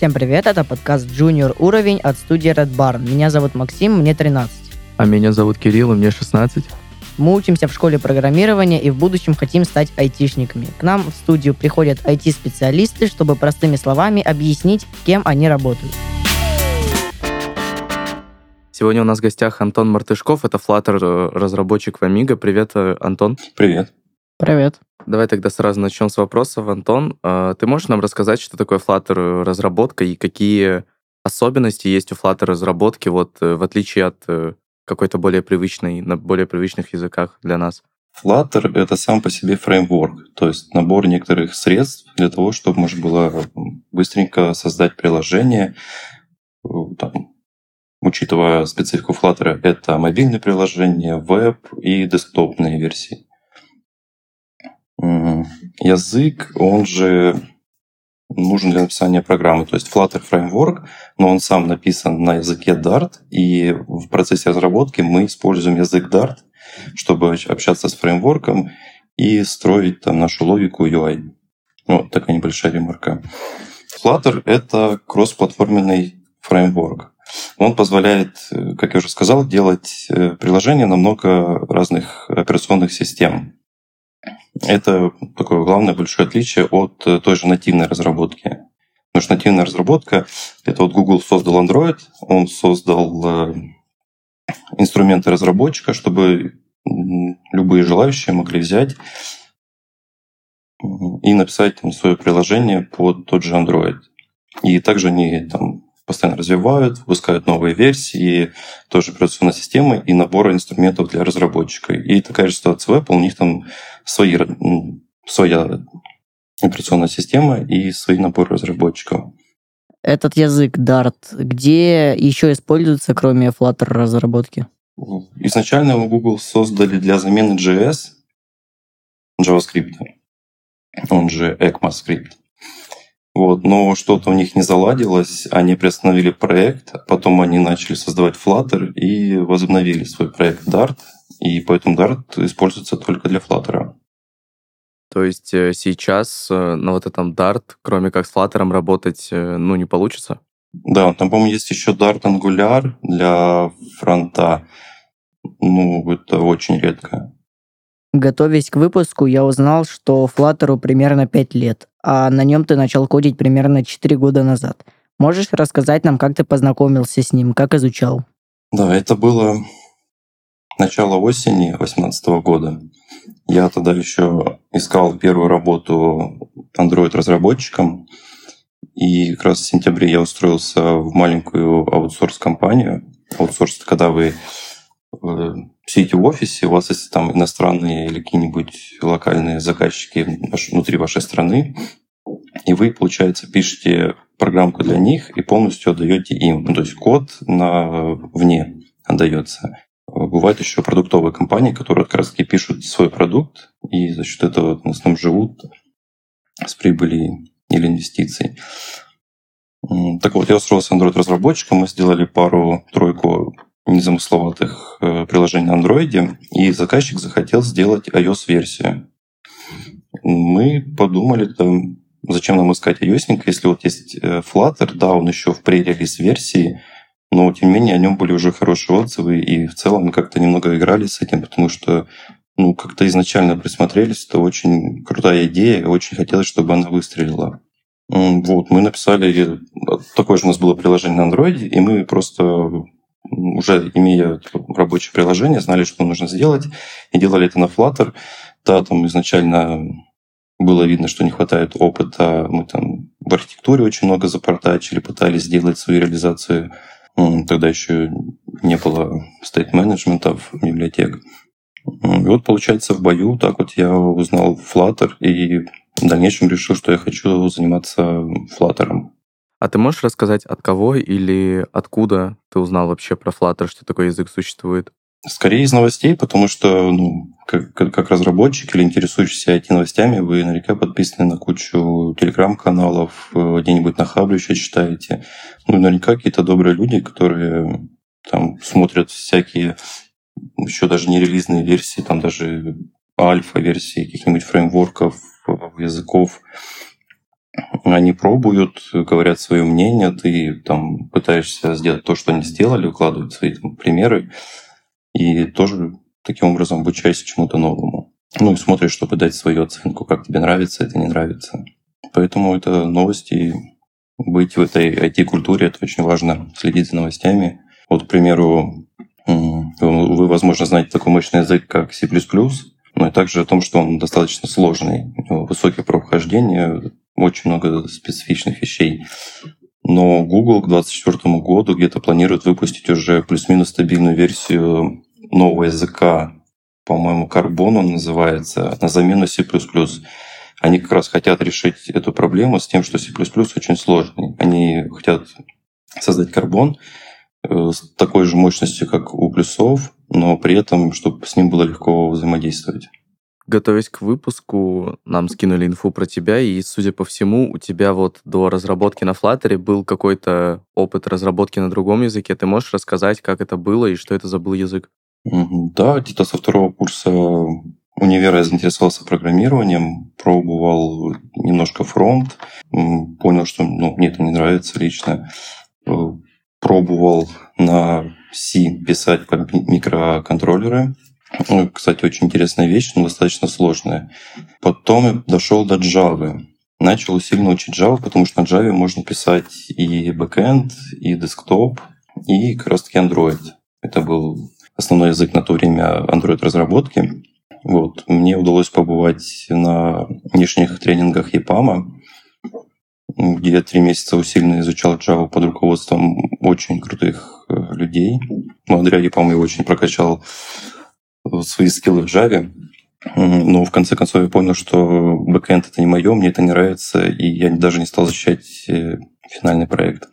Всем привет, это подкаст Junior уровень от студии Red Barn. Меня зовут Максим, мне 13. А меня зовут Кирилл, и мне 16. Мы учимся в школе программирования и в будущем хотим стать айтишниками. К нам в студию приходят IT-специалисты, чтобы простыми словами объяснить, кем они работают. Сегодня у нас в гостях Антон Мартышков, это Flutter э, разработчик в Amiga. Привет, э, Антон. Привет. Привет. Давай тогда сразу начнем с вопросов. Антон, э, ты можешь нам рассказать, что такое Flutter разработка и какие особенности есть у Flutter разработки, вот в отличие от какой-то более привычной, на более привычных языках для нас? Flutter — это сам по себе фреймворк, то есть набор некоторых средств для того, чтобы можно было быстренько создать приложение, там, учитывая специфику Flutter, это мобильные приложения, веб и десктопные версии. Язык, он же нужен для написания программы. То есть Flutter Framework, но он сам написан на языке Dart, и в процессе разработки мы используем язык Dart, чтобы общаться с фреймворком и строить там нашу логику UI. Вот такая небольшая ремарка. Flutter — это кроссплатформенный фреймворк. Он позволяет, э, как я уже сказал, делать э, приложения на много разных операционных систем. Это такое главное большое отличие от э, той же нативной разработки. Потому что нативная разработка — это вот Google создал Android, он создал инструменты разработчика, чтобы любые желающие могли взять и написать там, свое приложение под тот же Android. И также они там постоянно развивают, выпускают новые версии, тоже операционной системы и набора инструментов для разработчика. И такая же ситуация в Apple, у них там свои, своя операционная система и свои наборы разработчиков. Этот язык Dart, где еще используется, кроме Flutter разработки? Изначально его Google создали для замены JS, JavaScript, он же ECMAScript. Вот, но что-то у них не заладилось, они приостановили проект, потом они начали создавать Flutter и возобновили свой проект Dart, и поэтому Dart используется только для Flutter. То есть э, сейчас э, на вот этом Dart, кроме как с Flutter, работать э, ну, не получится? Да, там, по-моему, есть еще Dart Angular для фронта. Ну, это очень редко. Готовясь к выпуску, я узнал, что Flutter примерно 5 лет, а на нем ты начал кодить примерно 4 года назад. Можешь рассказать нам, как ты познакомился с ним, как изучал? Да, это было начало осени 2018 года. Я тогда еще искал первую работу Android-разработчиком, и как раз в сентябре я устроился в маленькую аутсорс-компанию. Аутсорс — когда вы сидите в офисе, у вас есть там иностранные или какие-нибудь локальные заказчики внутри вашей страны, и вы, получается, пишете программку для них и полностью отдаете им. Ну, то есть код на вне отдается. Бывают еще продуктовые компании, которые как раз таки пишут свой продукт и за счет этого в основном живут с прибыли или инвестиций. Так вот, я устроился Android-разработчиком, мы сделали пару-тройку незамысловатых э, приложений на Android, и заказчик захотел сделать iOS-версию. Мы подумали, зачем нам искать iOS, если вот есть э, Flutter, да, он еще в пререлиз версии, но тем не менее о нем были уже хорошие отзывы, и в целом мы как-то немного играли с этим, потому что ну, как-то изначально присмотрелись, это очень крутая идея, очень хотелось, чтобы она выстрелила. Вот, мы написали, такое же у нас было приложение на Android, и мы просто уже имея рабочее приложение, знали, что нужно сделать, и делали это на Flutter. Да, там изначально было видно, что не хватает опыта. Мы там в архитектуре очень много запортачили, пытались сделать свою реализацию. Тогда еще не было стейт-менеджментов, библиотек. И вот, получается, в бою так вот я узнал Flutter и в дальнейшем решил, что я хочу заниматься Flutter. А ты можешь рассказать, от кого или откуда ты узнал вообще про Flutter, что такой язык существует? Скорее из новостей, потому что ну, как, как разработчик или интересующийся IT-новостями, вы наверняка подписаны на кучу телеграм-каналов, э, где-нибудь на Хабре еще читаете. Ну, наверняка какие-то добрые люди, которые там смотрят всякие еще даже не релизные версии, там даже альфа-версии каких-нибудь фреймворков, языков, Они пробуют, говорят свое мнение, ты там пытаешься сделать то, что они сделали, укладывают свои там, примеры, и тоже таким образом обучаешься чему-то новому. Ну и смотришь, чтобы дать свою оценку, как тебе нравится, это не нравится. Поэтому это новости. Быть в этой IT-культуре, это очень важно, следить за новостями. Вот, к примеру, вы, возможно, знаете такой мощный язык, как C++, но и также о том, что он достаточно сложный. У него высокий порог вхождения, очень много специфичных вещей. Но Google к 2024 году где-то планирует выпустить уже плюс-минус стабильную версию нового языка, по-моему, Carbon он называется, на замену C++. Они как раз хотят решить эту проблему с тем, что C++ очень сложный. Они хотят создать Carbon э, с такой же мощностью, как у плюсов, но при этом, чтобы с ним было легко взаимодействовать. Готовясь к выпуску, нам скинули инфу про тебя, и, судя по всему, у тебя вот до разработки на Flutter был какой-то опыт разработки на другом языке. Ты можешь рассказать, как это было и что это за был язык? Да, где-то со второго курса универа я заинтересовался программированием, пробовал немножко фронт, понял, что ну, мне это не нравится лично. Э, пробовал на C писать микроконтроллеры, кстати, очень интересная вещь, но достаточно сложная. Потом дошел до Java. Начал усиленно учить Java, потому что на Java можно писать и backend, и десктоп, и как раз таки Android. Это был основной язык на то время Android-разработки. Вот. Мне удалось побывать на внешних тренингах EPAM, где я три месяца усиленно изучал Java под руководством очень крутых э, людей. Благодаря EPAM я очень прокачал свои скиллы в Java. Но в конце концов я понял, что бэкэнд это не мое, мне это не нравится, и я даже не стал защищать э, финальный проект.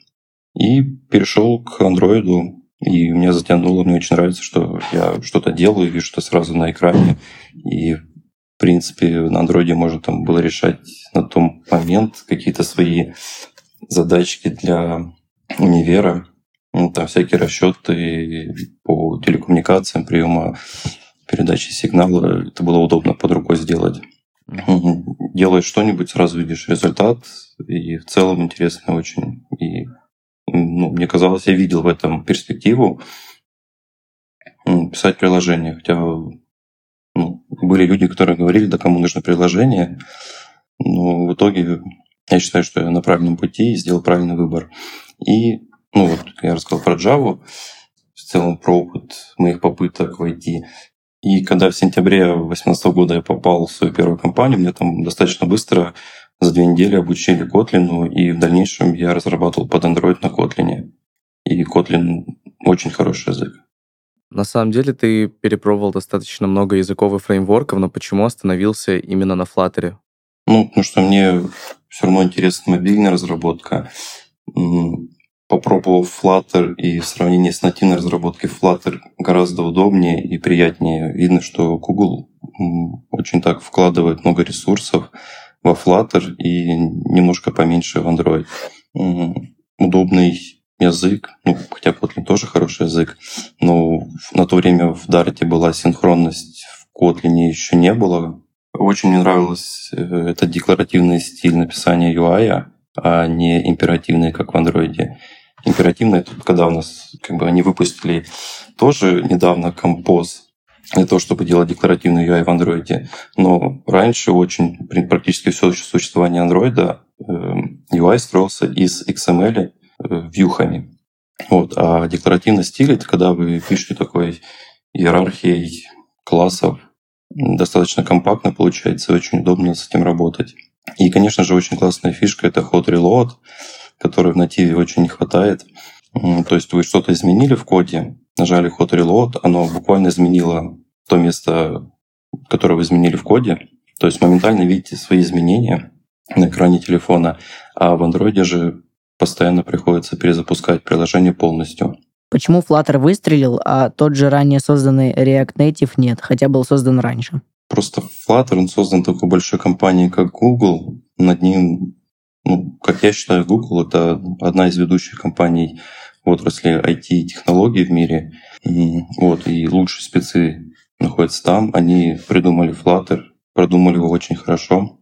И перешел к андроиду, и меня затянуло, мне очень нравится, что я что-то делаю, вижу что сразу на экране. И, в принципе, на андроиде можно там было решать на том момент какие-то свои задачки для универа. Там всякие расчеты по телекоммуникациям, приема передачи сигнала. Это было удобно под рукой сделать. Делаешь что-нибудь, сразу видишь результат, и в целом интересно очень. И ну, мне казалось, я видел в этом перспективу писать приложение. Хотя ну, были люди, которые говорили, да кому нужно приложение. Но в итоге я считаю, что я на правильном пути и сделал правильный выбор. И ну вот я рассказал про Java, в целом про опыт моих попыток войти. И когда в сентябре 2018 года я попал в свою первую компанию, мне там достаточно быстро за две недели обучили Kotlin, и в дальнейшем я разрабатывал под Android на Kotlin. И Kotlin очень хороший язык. На самом деле ты перепробовал достаточно много языков и фреймворков, но почему остановился именно на Flutter? Ну, потому что мне все равно интересна мобильная разработка попробовав Flutter и в сравнении с нативной разработкой Flutter гораздо удобнее и приятнее. Видно, что Google очень так вкладывает много ресурсов во Flutter и немножко поменьше в Android. Удобный язык, ну, хотя Kotlin тоже хороший язык, но на то время в Dart была синхронность, в Kotlin еще не было. Очень мне нравился э, этот декларативный стиль написания UI, а не императивный, как в Android императивно. Это когда у нас как бы они выпустили тоже недавно композ для того, чтобы делать декларативный UI в андроиде. Но раньше очень практически все существование андроида UI эм, строился из XML э, вьюхами. Вот. А декларативный стиль — это когда вы пишете такой иерархией классов, достаточно компактно получается, очень удобно с этим работать. И, конечно же, очень классная фишка — это hot reload — которой в нативе очень не хватает. То есть вы что-то изменили в коде, нажали hot reload, оно буквально изменило то место, которое вы изменили в коде. То есть моментально видите свои изменения на экране телефона, а в андроиде же постоянно приходится перезапускать приложение полностью. Почему Flutter выстрелил, а тот же ранее созданный React Native нет, хотя был создан раньше? Просто Flutter, он создан такой большой компанией, как Google. Над ним ну, как я считаю, Google — это одна из ведущих компаний в отрасли IT-технологий в мире. Вот, и лучшие спецы находятся там. Они придумали Flutter, продумали его очень хорошо.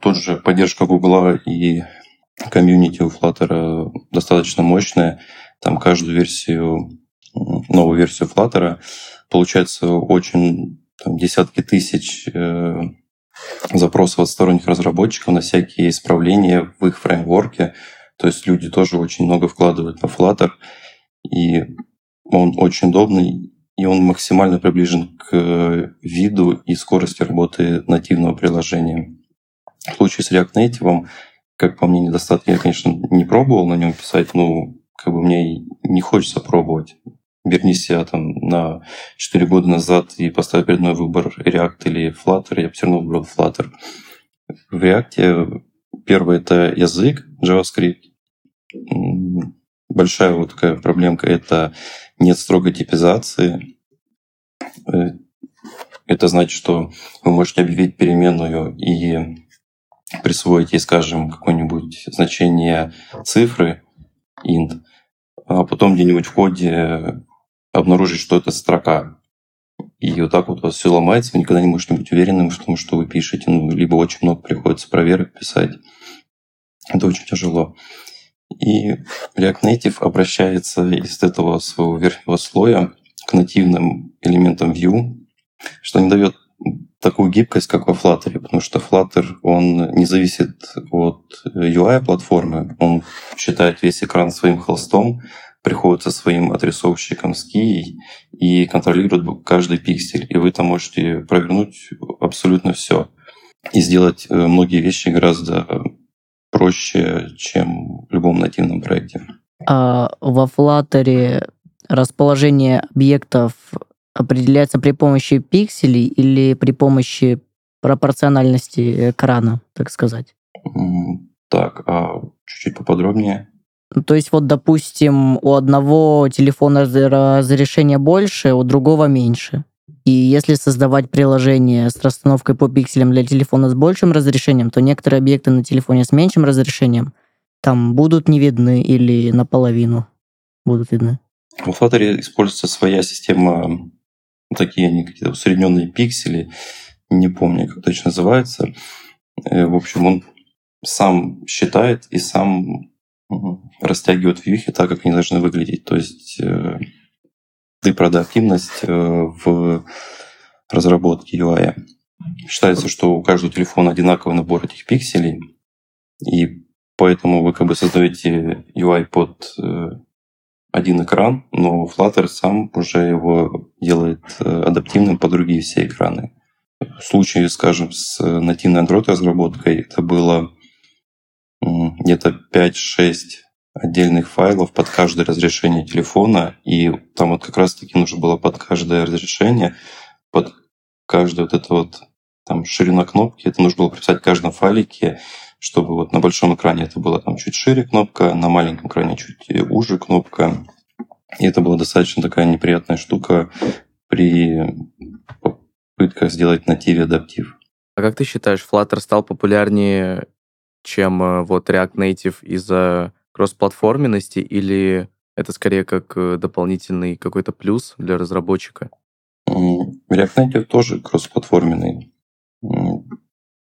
тот же поддержка Гугла и комьюнити у Flutter достаточно мощная. Там каждую версию, новую версию Flutter получается очень там, десятки тысяч э, запросов от сторонних разработчиков на всякие исправления в их фреймворке. То есть люди тоже очень много вкладывают в Flutter, и он очень удобный, и он максимально приближен к виду и скорости работы нативного приложения. В случае с React Native, как по мне, недостатки, я, конечно, не пробовал на нем писать, но как бы мне не хочется пробовать. Верни себя там на 4 года назад и поставить перед мной выбор React или Flutter, я бы все равно выбрал Flutter. В React первый это язык JavaScript. Большая вот такая проблемка – это нет строгой типизации. Э, это значит, что вы можете объявить переменную и присвоить ей, скажем, какое-нибудь значение цифры, int, а потом где-нибудь в коде обнаружить, что это строка. И вот так вот у вас все ломается, вы никогда не можете быть уверенным в том, что вы пишете. Ну, либо очень много приходится проверок писать. Это очень тяжело. И React Native обращается из этого своего верхнего слоя к нативным элементам Vue, что не дает такую гибкость, как во Flutter, потому что Flutter, он не зависит от UI-платформы, он считает весь экран своим холстом, приходит со своим отрисовщиком с кией и контролирует каждый пиксель. И вы там можете провернуть абсолютно все и сделать э, многие вещи гораздо проще, чем в любом нативном проекте. А во Flutter расположение объектов определяется при помощи пикселей или при помощи пропорциональности экрана, так сказать? Так, а чуть-чуть поподробнее. Ну, то есть вот, допустим, у одного телефона разрешение больше, у другого меньше. И если создавать приложение с расстановкой по пикселям для телефона с большим разрешением, то некоторые объекты на телефоне с меньшим разрешением там будут не видны или наполовину будут видны. В Flutter используется своя система, такие они какие-то усредненные пиксели, не помню, как точно называется. Э, в общем, он сам считает и сам растягивает вьюхи так, как они должны выглядеть. То есть э, и продуктивность э, в разработке UI. Считается, что у каждого телефона одинаковый набор этих пикселей, и поэтому вы как бы создаете UI под э, один экран, но Flutter сам уже его делает э, адаптивным под другие все экраны. В случае, скажем, с нативной Android разработкой это было где-то 5-6 отдельных файлов под каждое разрешение телефона, и там вот как раз-таки нужно было под каждое разрешение, под каждую вот это вот там ширина кнопки, это нужно было прописать в каждом файлике, чтобы вот на большом экране это было там чуть шире кнопка, на маленьком экране чуть уже кнопка. И это была достаточно такая неприятная штука при попытках сделать нативе адаптив. А как ты считаешь, Flutter стал популярнее, чем э, вот React Native из-за кроссплатформенности или это скорее как э, дополнительный какой-то плюс для разработчика? React Native тоже кроссплатформенный.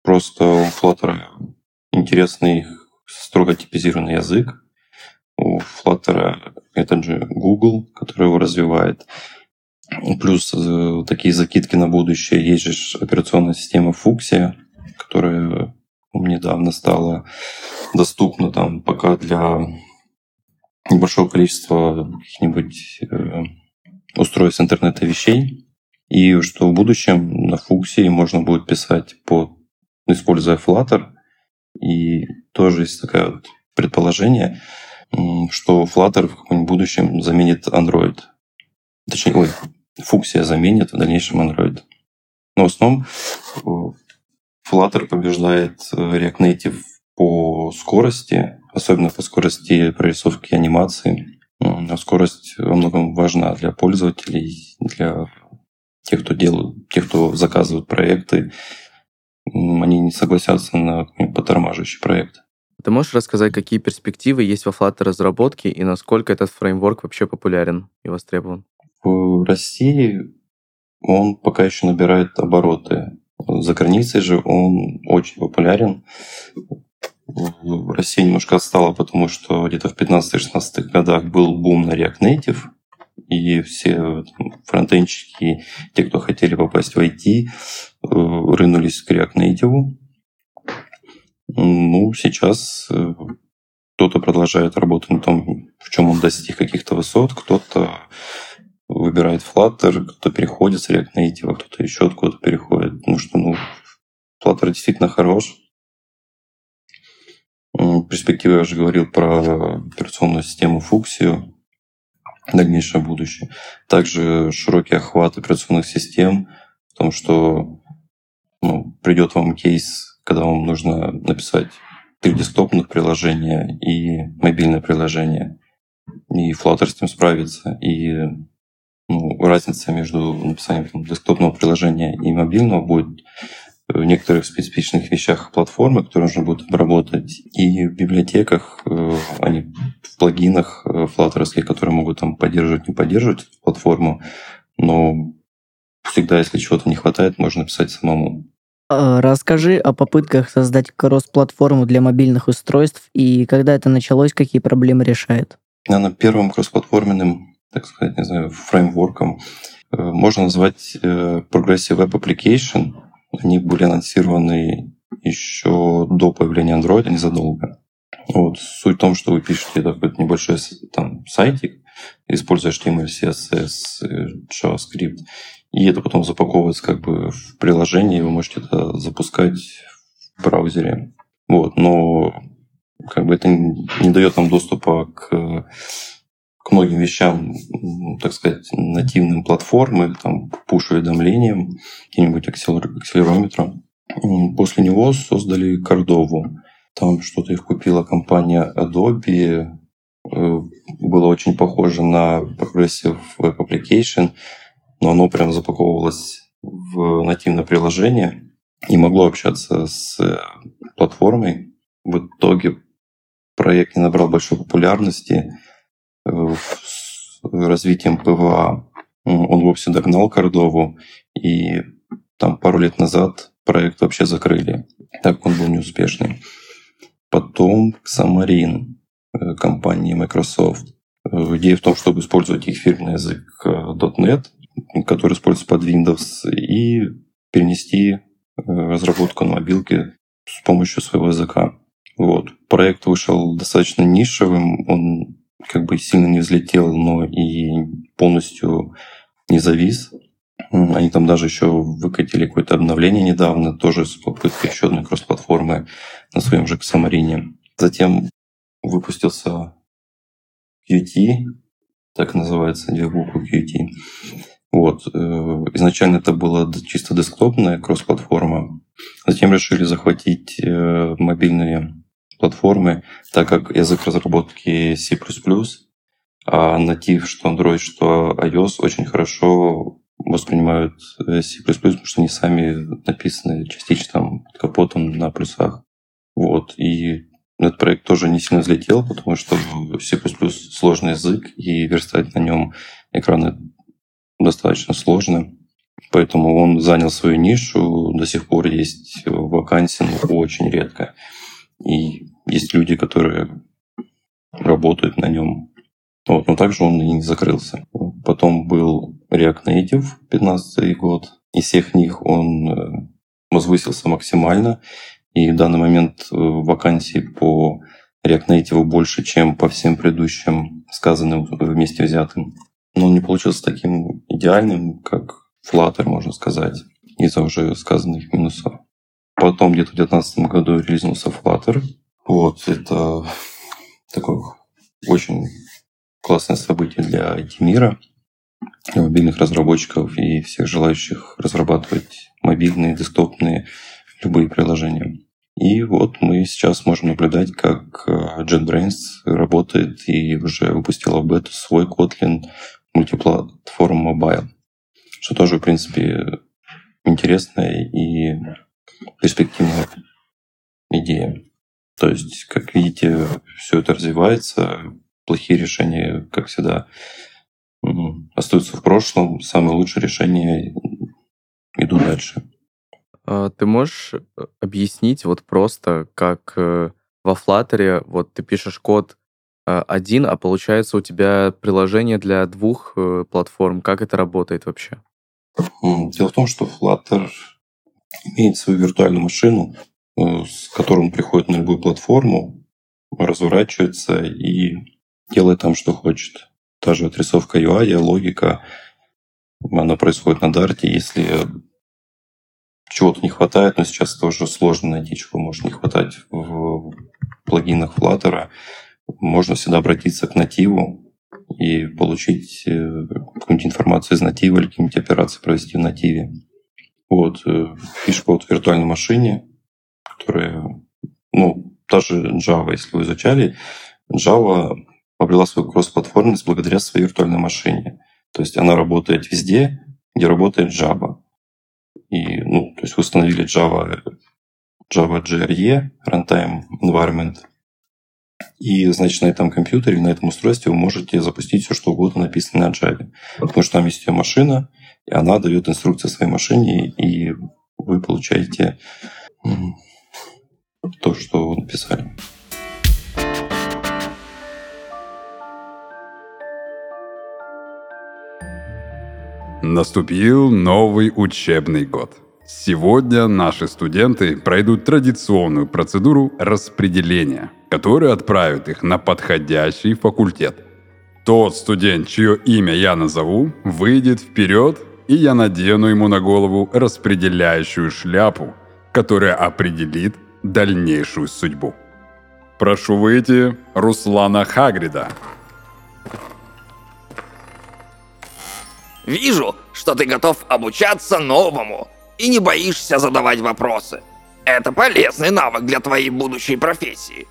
Просто у Flutter интересный строго типизированный язык. У Flutter это же Google, который его развивает. Плюс э, такие закидки на будущее. Есть же операционная система Fuchsia, которая недавно стала доступна там пока для небольшого количества каких-нибудь э, устройств интернета вещей. И что в будущем на фуксе можно будет писать по используя Flutter. И тоже есть такое вот предположение, что Flutter в каком-нибудь будущем заменит Android. Точнее, ой, фуксия заменит в дальнейшем Android. Но в основном Flutter побеждает э, React Native по скорости, особенно по скорости прорисовки анимации. А скорость во многом важна для пользователей, для тех, кто делают, тех, кто заказывают проекты. Они не согласятся на потормаживающий проект. Ты можешь рассказать, какие перспективы есть во Flutter разработке и насколько этот фреймворк вообще популярен и востребован? В России он пока еще набирает обороты. За границей же он очень популярен. Россия немножко отстала, потому что где-то в 15-16 годах был бум на React Native, и все фронтенщики, те, кто хотели попасть в IT, э, рынулись к React Native. Ну, сейчас э, кто-то продолжает работать на том, в чем он достиг каких-то высот, кто-то выбирает Flutter, кто-то переходит с React Native, а кто-то еще откуда-то переходит. Потому что ну, Flutter действительно хорош. В перспективе я уже говорил про операционную систему Fuxio, дальнейшее будущее. Также широкий охват операционных систем, в том, что ну, придет вам кейс, когда вам нужно написать три десктопных приложения и мобильное приложение. И Flutter с этим справится. И ну, разница между написанием там, десктопного приложения и мобильного будет в некоторых специфичных вещах платформы, которые нужно будет обработать, и в библиотеках, э, они в плагинах э, флаттеровских, которые могут там поддерживать, не поддерживать платформу, но всегда, если чего-то не хватает, можно написать самому. А, расскажи о попытках создать кросс-платформу для мобильных устройств и когда это началось, какие проблемы решает? Наверное, первым кроссплатформенным, так сказать, не знаю, фреймворком э, можно назвать Progressive Web Application, они были анонсированы еще до появления Android, незадолго. Вот. Суть в том, что вы пишете такой небольшой там, сайтик, используя HTML, CSS, JavaScript, и это потом запаковывается как бы в приложение, и вы можете это запускать в браузере. Вот. Но как бы это не дает нам доступа к к многим вещам, так сказать, нативным платформы, там, пуш-уведомлениям, каким-нибудь акселерометром. После него создали Кордову. Там что-то их купила компания Adobe. Э, было очень похоже на Progressive Web Application, но оно прям запаковывалось в нативное приложение и могло общаться с платформой. В итоге проект не набрал большой популярности, с развитием PWA. Он вовсе догнал Кордову, и там пару лет назад проект вообще закрыли, так он был неуспешный. Потом Xamarin э, компании Microsoft. Э, идея в том, чтобы использовать их фирменный язык э, .NET, который используется под Windows, и перенести разработку на мобилке с помощью своего языка. Вот. Проект вышел достаточно нишевым, он как бы сильно не взлетел, но и полностью не завис. Они там даже еще выкатили какое-то обновление недавно, тоже с попыткой еще одной кросс-платформы на своем же Xamarin. Затем выпустился Qt, так называется, две буквы Qt. Вот. Э, изначально это была чисто десктопная кросс-платформа. Затем решили захватить э, мобильные платформы, так как язык разработки C++, а натив, что Android, что iOS, очень хорошо воспринимают э, C++, потому что они сами написаны частично там под капотом на плюсах. Вот. И этот проект тоже не сильно взлетел, потому что C++ сложный язык, и верстать на нем экраны достаточно сложно. Поэтому он занял свою нишу, до сих пор есть вакансии, но очень редко. И есть люди, которые работают на нем. Вот, но также он и не закрылся. Потом был React Native 15 год. Из всех них он э, возвысился максимально. И в данный момент э, вакансий по React Native больше, чем по всем предыдущим сказанным вместе взятым. Но он не получился таким идеальным, как Flutter, можно сказать, из-за уже сказанных минусов. Потом где-то в 2019 году релизнулся Flutter. Вот, это такое очень классное событие для IT-мира, мобильных разработчиков и всех желающих разрабатывать мобильные, десктопные, любые приложения. И вот мы сейчас можем наблюдать, как э, JetBrains работает и уже выпустила в бету свой Kotlin мультиплатформ Mobile, что тоже, в принципе, интересная и перспективная идея. То есть, как видите, все это развивается, плохие решения, как всегда, остаются в прошлом, самые лучшие решения идут дальше. А, ты можешь э, объяснить вот просто, как э, во Flutter вот ты пишешь код э, один, а получается у тебя приложение для двух платформ. Как это работает вообще? Дело в том, что Flutter имеет свою виртуальную машину, с которой он приходит на любую платформу, разворачивается и делает там, что хочет. Та же отрисовка UI, логика, она происходит на Dart. Если чего-то не хватает, но сейчас тоже сложно найти, чего может не хватать в плагинах Flutter, можно всегда обратиться к нативу и получить э, какую-нибудь информацию из натива или какие-нибудь операции провести в нативе. Вот, пишешь э, код в виртуальной машине, которая, ну, даже Java, если вы изучали, Java обрела свою кросс-платформенность благодаря своей виртуальной машине. То есть она работает везде, где работает Java. И, ну, то есть вы установили Java, Java JRE, Runtime Environment, и, значит, на этом компьютере, на этом устройстве вы можете запустить все, что угодно написано на Java. Потому что там есть ее машина, и она дает инструкции своей машине, и вы получаете то, что написали. Наступил новый учебный год. Сегодня наши студенты пройдут традиционную процедуру распределения, которая отправит их на подходящий факультет. Тот студент, чье имя я назову, выйдет вперед, и я надену ему на голову распределяющую шляпу, которая определит дальнейшую судьбу. Прошу выйти Руслана Хагрида, Вижу, что ты готов обучаться новому и не боишься задавать вопросы. Это полезный навык для твоей будущей профессии.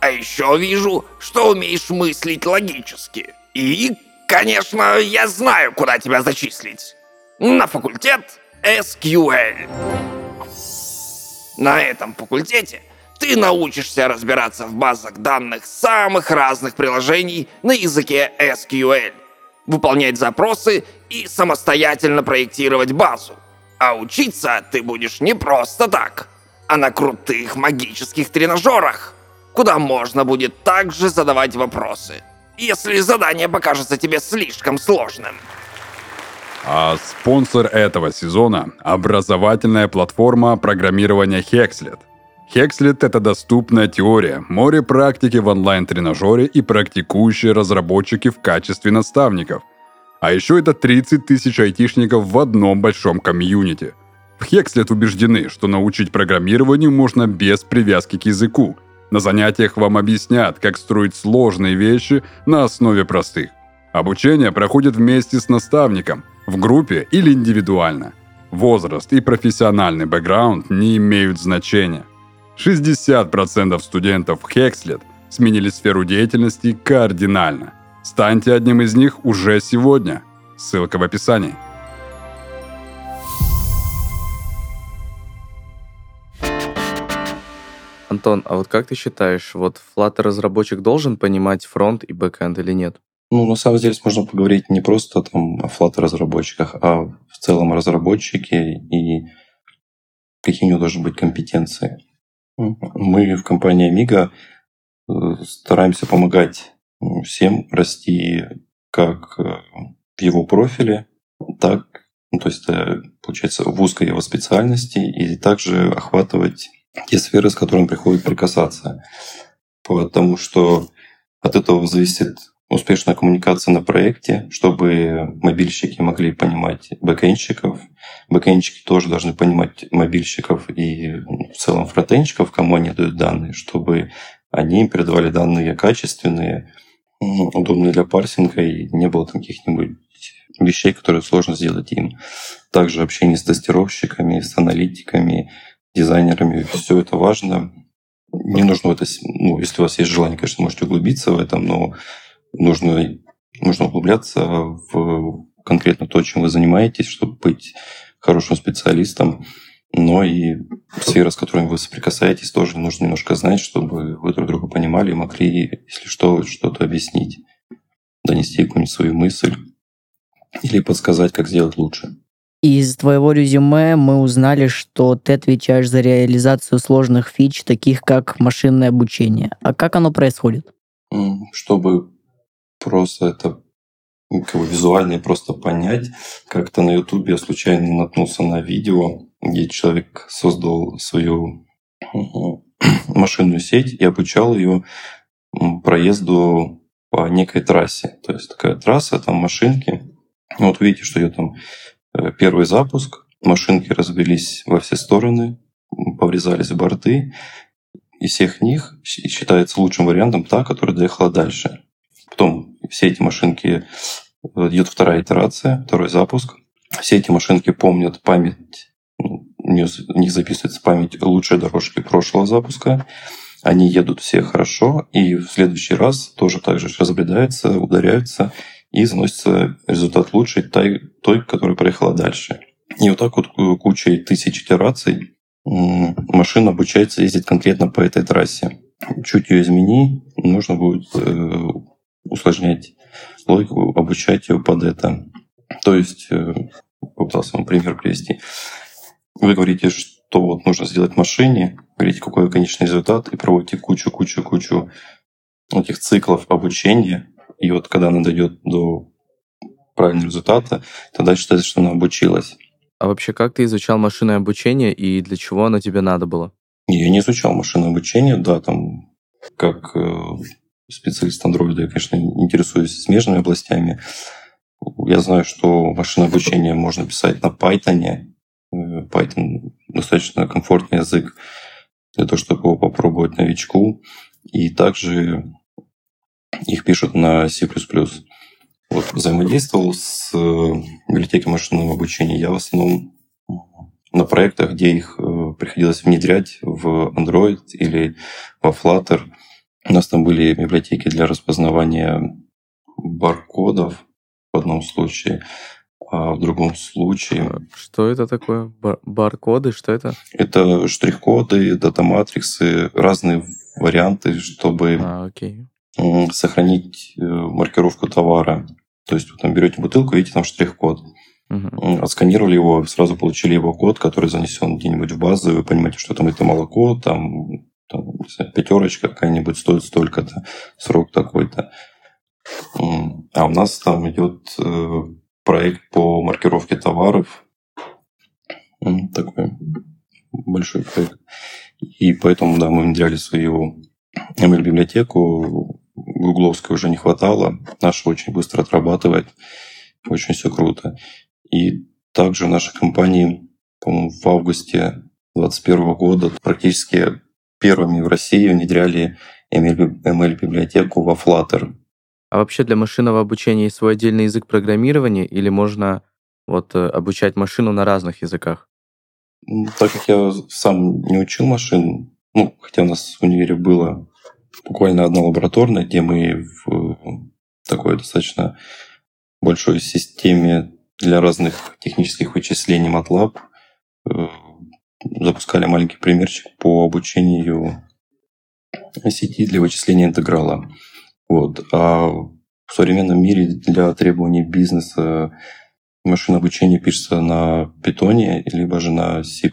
А еще вижу, что умеешь мыслить логически. И, конечно, я знаю, куда тебя зачислить. На факультет SQL. На этом факультете ты научишься разбираться в базах данных самых разных приложений на языке SQL – выполнять запросы и самостоятельно проектировать базу. А учиться ты будешь не просто так, а на крутых магических тренажерах, куда можно будет также задавать вопросы, если задание покажется тебе слишком сложным. А спонсор этого сезона – образовательная платформа программирования Hexlet – Хекслет — это доступная теория, море практики в онлайн-тренажере и практикующие разработчики в качестве наставников. А еще это 30 тысяч айтишников в одном большом комьюнити. В Хекслет убеждены, что научить программированию можно без привязки к языку. На занятиях вам объяснят, как строить сложные вещи на основе простых. Обучение проходит вместе с наставником, в группе или индивидуально. Возраст и профессиональный бэкграунд не имеют значения – 60% студентов Хекслет сменили сферу деятельности кардинально. Станьте одним из них уже сегодня. Ссылка в описании. Антон, а вот как ты считаешь, вот Flutter-разработчик должен понимать фронт и бэкэнд или нет? Ну, на самом деле, можно поговорить не просто там о Flutter-разработчиках, а в целом разработчике и какие у него должны быть компетенции. Мы в компании Amiga э, стараемся помогать всем расти как э, в его профиле, так, ну, то есть, э, получается, в узкой его специальности, и также охватывать те сферы, с которыми приходит прикасаться. Потому что от этого зависит успешная коммуникация на проекте, чтобы мобильщики могли понимать бэкэнщиков. Бэкэнщики тоже должны понимать мобильщиков и в целом фронтенщиков, кому они дают данные, чтобы они им передавали данные качественные, удобные для парсинга, и не было там каких-нибудь вещей, которые сложно сделать им. Также общение с тестировщиками, с аналитиками, дизайнерами. Все это важно. Не нужно это, ну, если у вас есть желание, конечно, можете углубиться в этом, но нужно, нужно углубляться в конкретно то, чем вы занимаетесь, чтобы быть хорошим специалистом. Но и сфера, с которой вы соприкасаетесь, тоже нужно немножко знать, чтобы вы друг друга понимали и могли, если что, что-то объяснить, донести какую-нибудь свою мысль или подсказать, как сделать лучше. Из твоего резюме мы узнали, что ты отвечаешь за реализацию сложных фич, таких как машинное обучение. А как оно происходит? Чтобы просто это ну, как бы визуально и просто понять, как-то на Ютубе я случайно наткнулся на видео, где человек создал свою машинную сеть и обучал ее проезду по некой трассе. То есть такая трасса, там машинки. Вот видите, что ее там э, первый запуск, машинки развелись во все стороны, поврезались борты. Из всех них считается лучшим вариантом та, которая доехала дальше. Потом все эти машинки, идет вторая итерация, второй запуск. Все эти машинки помнят память, ну, у них записывается память лучшей дорожки прошлого запуска они едут все хорошо, и в следующий раз тоже так же разбредаются, ударяются, и заносится результат лучший той, той, которая проехала дальше. И вот так вот кучей тысяч итераций машина обучается ездить конкретно по этой трассе. Чуть ее измени, нужно будет э, усложнять логику, обучать ее под это. То есть, э, попытался вам пример привести. Вы говорите, что вот нужно сделать машине, говорите, какой конечный результат, и проводите кучу-кучу-кучу этих циклов обучения. И вот когда она дойдет до правильного результата, тогда считается, что она обучилась. А вообще, как ты изучал машинное обучение и для чего оно тебе надо было? Я не изучал машинное обучение, да, там как э, специалист Android, я, конечно, интересуюсь смежными областями. Я знаю, что машинное обучение можно писать на Python, Э, Python достаточно комфортный язык для того, чтобы его попробовать новичку. И также их пишут на C++. Вот взаимодействовал с э, библиотекой машинного обучения я в основном на проектах, где их э, приходилось внедрять в Android или во Flutter. У нас там были библиотеки для распознавания баркодов в одном случае, а в другом случае... А что это такое? Бар баркоды? Что это? Это штрих-коды, дата-матриксы, разные варианты, чтобы а, окей. сохранить э, маркировку товара. То есть вы там берете бутылку, видите там штрих-код. Угу. Отсканировали его, сразу получили его код, который занесен где-нибудь в базу, вы понимаете, что там это молоко, там, там пятерочка какая-нибудь стоит столько-то, срок такой-то. А у нас там идет э, проект по маркировке товаров. Такой большой проект. И поэтому, да, мы внедряли свою ML-библиотеку. Гугловской уже не хватало. Наша очень быстро отрабатывает. Очень все круто. И также наши компании, по-моему, в августе 2021 года практически первыми в России внедряли ML-библиотеку во Flutter. А вообще для машинного обучения есть свой отдельный язык программирования или можно вот э, обучать машину на разных языках? Так как я сам не учил машин, ну, хотя у нас в универе было буквально одна лабораторная, где мы в такой достаточно большой системе для разных технических вычислений MATLAB э, запускали маленький примерчик по обучению сети для вычисления интеграла. Вот. А в современном мире для требований бизнеса машинное обучение пишется на питоне, либо же на C++.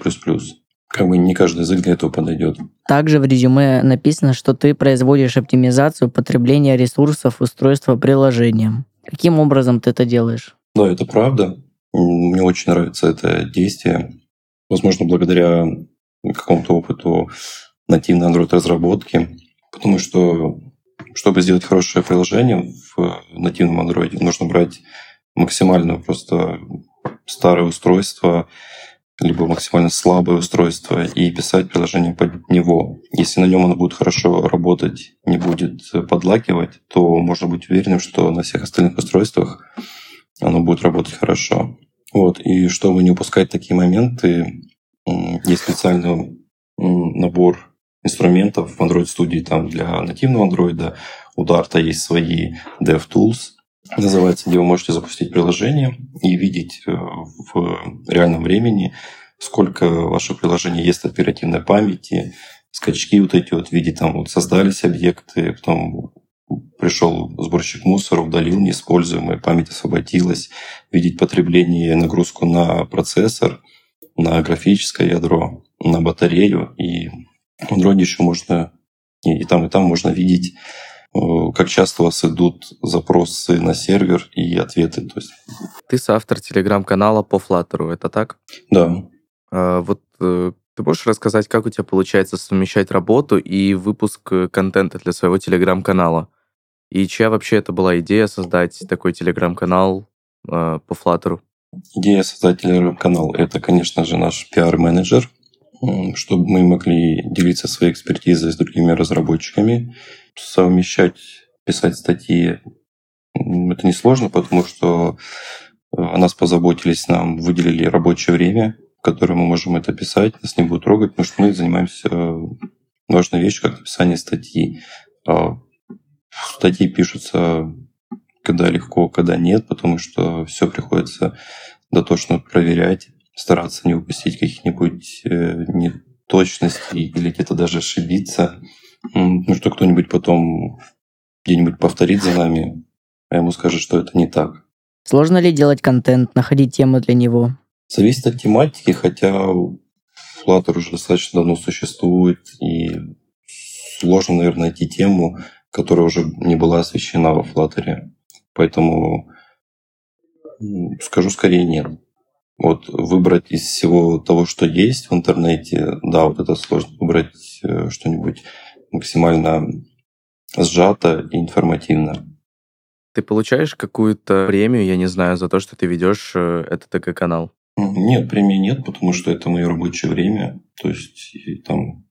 Как бы не каждый язык для этого подойдет. Также в резюме написано, что ты производишь оптимизацию потребления ресурсов устройства приложением. Каким образом ты это делаешь? Да, это правда. Мне очень нравится это действие. Возможно, благодаря какому-то опыту нативной Android-разработки. Потому что чтобы сделать хорошее приложение в нативном Android, нужно брать максимально просто старое устройство, либо максимально слабое устройство и писать приложение под него. Если на нем оно будет хорошо работать, не будет подлакивать, то можно быть уверенным, что на всех остальных устройствах оно будет работать хорошо. Вот. И чтобы не упускать такие моменты, есть специальный набор инструментов в Android Studio там для нативного Android. У Dart есть свои DevTools, называется, где вы можете запустить приложение и видеть э, в реальном времени, сколько ваше приложение есть оперативной памяти, скачки вот эти вот, видеть там вот создались объекты, потом пришел сборщик мусора, удалил неиспользуемое, память освободилась, видеть потребление, нагрузку на процессор, на графическое ядро, на батарею. И в Android еще можно, и, и там, и там можно видеть, э, как часто у вас идут запросы на сервер и ответы. То есть, Ты соавтор телеграм-канала по Flutter, это так? да, А, вот э, ты можешь рассказать, как у тебя получается совмещать работу и выпуск э, контента для своего телеграм-канала? И чья вообще это была идея создать такой телеграм-канал э, по Flutter? Идея создателя канала – это, конечно же, наш пиар-менеджер, чтобы мы могли делиться своей экспертизой с другими разработчиками, совмещать, писать статьи. Это несложно, потому что э, о нас позаботились, нам выделили рабочее время, в которое мы можем это писать, нас не будут трогать, потому что мы занимаемся важной вещью, как написание статьи. А Статьи пишутся когда легко, когда нет, потому что все приходится дотошно проверять, стараться не упустить каких-нибудь э, неточностей или где-то даже ошибиться. Ну что кто-нибудь потом где-нибудь повторит за нами, а ему скажет, что это не так. Сложно ли делать контент, находить темы для него? Зависит от тематики, хотя Flutter уже достаточно давно существует, и сложно, наверное, найти тему, которая уже не была освещена во Flutter. Поэтому скажу скорее нет. Вот выбрать из всего того, что есть в интернете, да, вот это сложно выбрать э, что-нибудь максимально сжато и информативно. Ты получаешь какую-то премию, я не знаю, за то, что ты ведешь э, этот ТК-канал? Нет, премии нет, потому что это мое рабочее время. То есть там,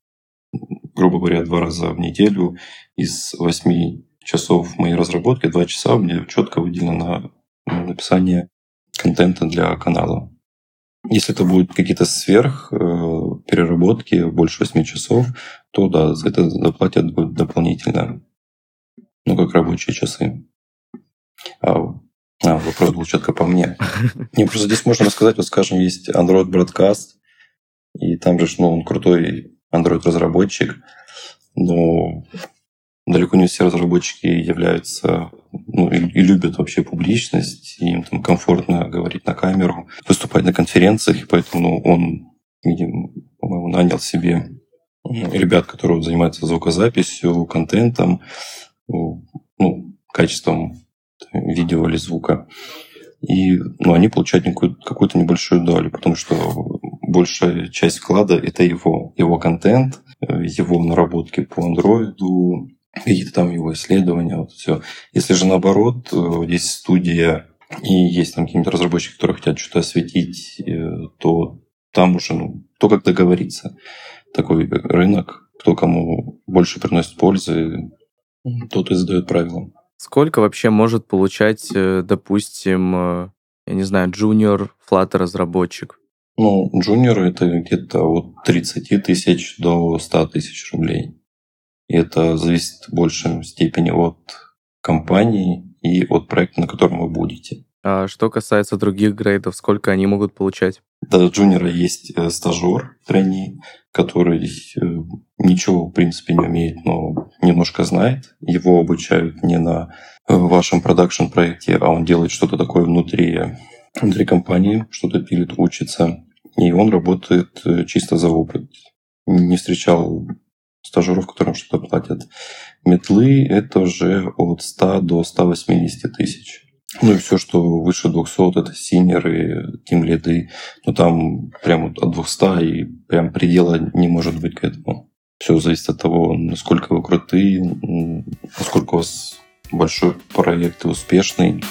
грубо говоря, два раза в неделю из восьми часов моей разработки, два часа мне четко выделено на написание контента для канала. Если это будут какие-то сверх э, переработки, больше 8 часов, то да, за это заплатят дополнительно. Ну, как рабочие часы. А, а, вопрос был четко по мне. Не, просто здесь можно рассказать, вот, скажем, есть Android Broadcast, и там же, ну, он крутой Android-разработчик, но далеко не все разработчики являются ну, и, и любят вообще публичность, и им там комфортно говорить на камеру, выступать на конференциях, и поэтому ну, он, по-моему, нанял себе м, ребят, которые занимаются звукозаписью, контентом, ну, ну, качеством видео или звука. И ну, они получают какую-то небольшую долю, потому что большая часть вклада – это его, его контент, его наработки по андроиду, какие-то там его исследования, вот все. Если же наоборот, э, есть студия и есть там какие-нибудь разработчики, которые хотят что-то осветить, э, то там уже, ну, то как договориться. Такой рынок, кто кому больше приносит пользы, тот и задает правила. Сколько вообще может получать, э, допустим, э, я не знаю, джуниор Flutter разработчик? Ну, джуниоры это где-то от 30 тысяч до 100 тысяч рублей. И это зависит в большей степени от компании и от проекта, на котором вы будете. А что касается других грейдов, сколько они могут получать? До джуниора есть э, стажер, трени, который э, ничего, в принципе, не умеет, но немножко знает. Его обучают не на э, вашем продакшн-проекте, а он делает что-то такое внутри, внутри компании, что-то пилит, учится. И он работает чисто за опыт. Не встречал стажеров, которым что-то платят. Метлы – это уже от 100 до 180 тысяч. Ну и все, что выше 200, это синеры, тимлиды. Ну там прям вот от 200 и прям предела не может быть к этому. Все зависит от того, насколько вы крутые, насколько у вас большой проект и успешный.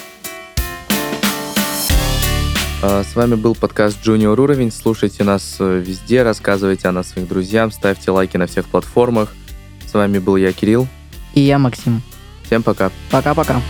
А, С вами был подкаст Junior Уровень. Слушайте нас э, везде, рассказывайте о нас своим друзьям, ставьте лайки на всех платформах. С вами был я, Кирилл. И я, Максим. Всем пока. Пока-пока.